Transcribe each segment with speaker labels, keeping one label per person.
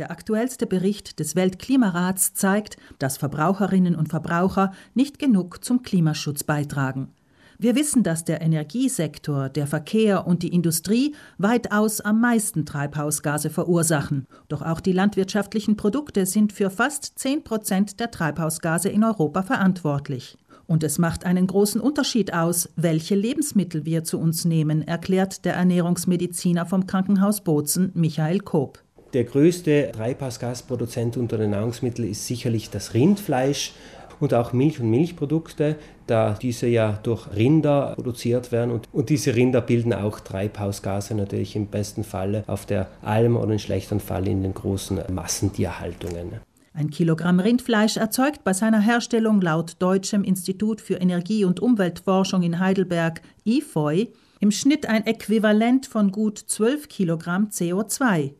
Speaker 1: Der aktuellste Bericht des Weltklimarats zeigt, dass Verbraucherinnen und Verbraucher nicht genug zum Klimaschutz beitragen. Wir wissen, dass der Energiesektor, der Verkehr und die Industrie weitaus am meisten Treibhausgase verursachen. Doch auch die landwirtschaftlichen Produkte sind für fast 10 Prozent der Treibhausgase in Europa verantwortlich. Und es macht einen großen Unterschied aus, welche Lebensmittel wir zu uns nehmen, erklärt der Ernährungsmediziner vom Krankenhaus Bozen, Michael Koop.
Speaker 2: Der größte Treibhausgasproduzent unter den Nahrungsmitteln ist sicherlich das Rindfleisch und auch Milch und Milchprodukte, da diese ja durch Rinder produziert werden und, und diese Rinder bilden auch Treibhausgase natürlich im besten Falle auf der Alm oder im schlechteren Fall in den großen Massentierhaltungen.
Speaker 1: Ein Kilogramm Rindfleisch erzeugt bei seiner Herstellung laut Deutschem Institut für Energie- und Umweltforschung in Heidelberg IFOI im Schnitt ein Äquivalent von gut 12 Kilogramm CO2.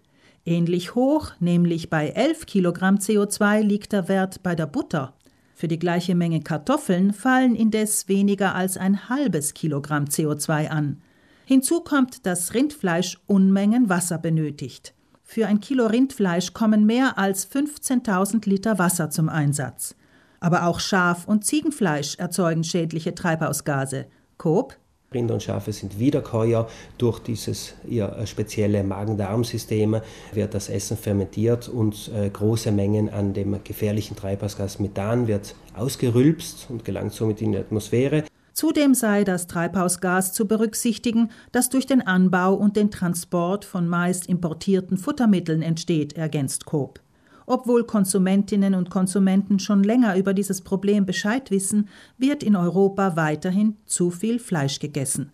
Speaker 1: Ähnlich hoch, nämlich bei 11 Kilogramm CO2 liegt der Wert bei der Butter. Für die gleiche Menge Kartoffeln fallen indes weniger als ein halbes Kilogramm CO2 an. Hinzu kommt, dass Rindfleisch Unmengen Wasser benötigt. Für ein Kilo Rindfleisch kommen mehr als 15.000 Liter Wasser zum Einsatz. Aber auch Schaf- und Ziegenfleisch erzeugen schädliche Treibhausgase. Coop
Speaker 2: Rinder und Schafe sind Wiederkäuer. Durch dieses ihr äh, spezielle Magen-Darm-System wird das Essen fermentiert und äh, große Mengen an dem gefährlichen Treibhausgas Methan wird ausgerülpst und gelangt somit in die Atmosphäre.
Speaker 1: Zudem sei das Treibhausgas zu berücksichtigen, das durch den Anbau und den Transport von meist importierten Futtermitteln entsteht, ergänzt Coop. Obwohl Konsumentinnen und Konsumenten schon länger über dieses Problem Bescheid wissen, wird in Europa weiterhin zu viel Fleisch gegessen.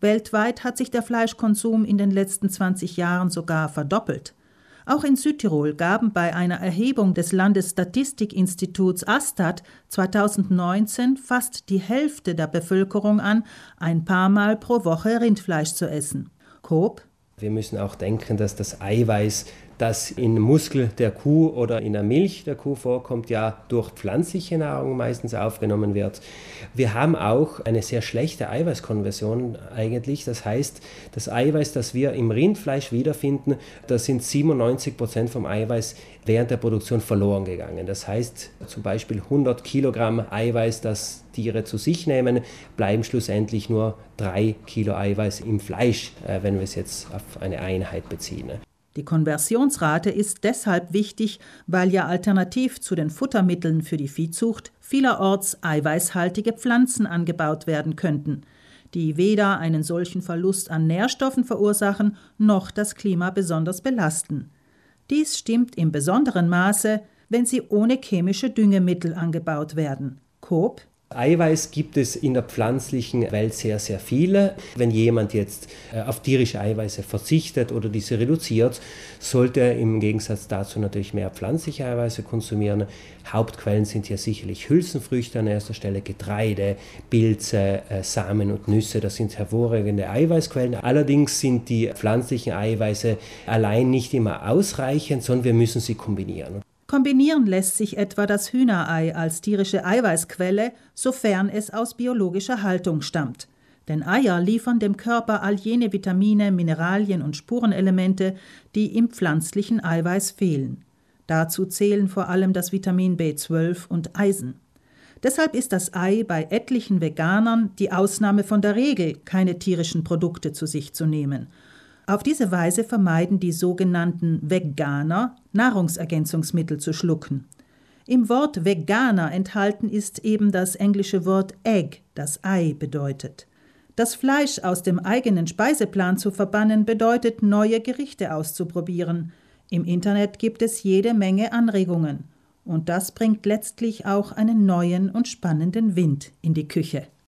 Speaker 1: Weltweit hat sich der Fleischkonsum in den letzten 20 Jahren sogar verdoppelt. Auch in Südtirol gaben bei einer Erhebung des Landesstatistikinstituts Astat 2019 fast die Hälfte der Bevölkerung an, ein paar Mal pro Woche Rindfleisch zu essen. Coop
Speaker 2: wir müssen auch denken, dass das Eiweiß, das in Muskel der Kuh oder in der Milch der Kuh vorkommt, ja durch pflanzliche Nahrung meistens aufgenommen wird. Wir haben auch eine sehr schlechte Eiweißkonversion eigentlich. Das heißt, das Eiweiß, das wir im Rindfleisch wiederfinden, da sind 97 Prozent vom Eiweiß während der Produktion verloren gegangen. Das heißt, zum Beispiel 100 Kilogramm Eiweiß, das Tiere zu sich nehmen, bleiben schlussendlich nur drei Kilo Eiweiß im Fleisch, äh, wenn wir es jetzt auf eine Einheit beziehen.
Speaker 1: Die Konversionsrate ist deshalb wichtig, weil ja alternativ zu den Futtermitteln für die Viehzucht vielerorts eiweißhaltige Pflanzen angebaut werden könnten, die weder einen solchen Verlust an Nährstoffen verursachen noch das Klima besonders belasten. Dies stimmt im besonderen Maße, wenn sie ohne chemische Düngemittel angebaut werden. Coop
Speaker 2: Eiweiß gibt es in der pflanzlichen Welt sehr, sehr viele. Wenn jemand jetzt äh, auf tierische Eiweiße verzichtet oder diese reduziert, sollte er im Gegensatz dazu natürlich mehr pflanzliche Eiweiße konsumieren. Hauptquellen sind hier sicherlich Hülsenfrüchte an erster Stelle, Getreide, Pilze, äh, Samen und Nüsse. Das sind hervorragende Eiweißquellen. Allerdings sind die pflanzlichen Eiweiße allein nicht immer ausreichend, sondern wir müssen sie kombinieren.
Speaker 1: Kombinieren lässt sich etwa das Hühnerei als tierische Eiweißquelle, sofern es aus biologischer Haltung stammt. Denn Eier liefern dem Körper all jene Vitamine, Mineralien und Spurenelemente, die im pflanzlichen Eiweiß fehlen. Dazu zählen vor allem das Vitamin B12 und Eisen. Deshalb ist das Ei bei etlichen Veganern die Ausnahme von der Regel, keine tierischen Produkte zu sich zu nehmen auf diese Weise vermeiden die sogenannten Veganer, Nahrungsergänzungsmittel zu schlucken. Im Wort Veganer enthalten ist eben das englische Wort Egg, das Ei bedeutet. Das Fleisch aus dem eigenen Speiseplan zu verbannen bedeutet, neue Gerichte auszuprobieren. Im Internet gibt es jede Menge Anregungen. Und das bringt letztlich auch einen neuen und spannenden Wind in die Küche.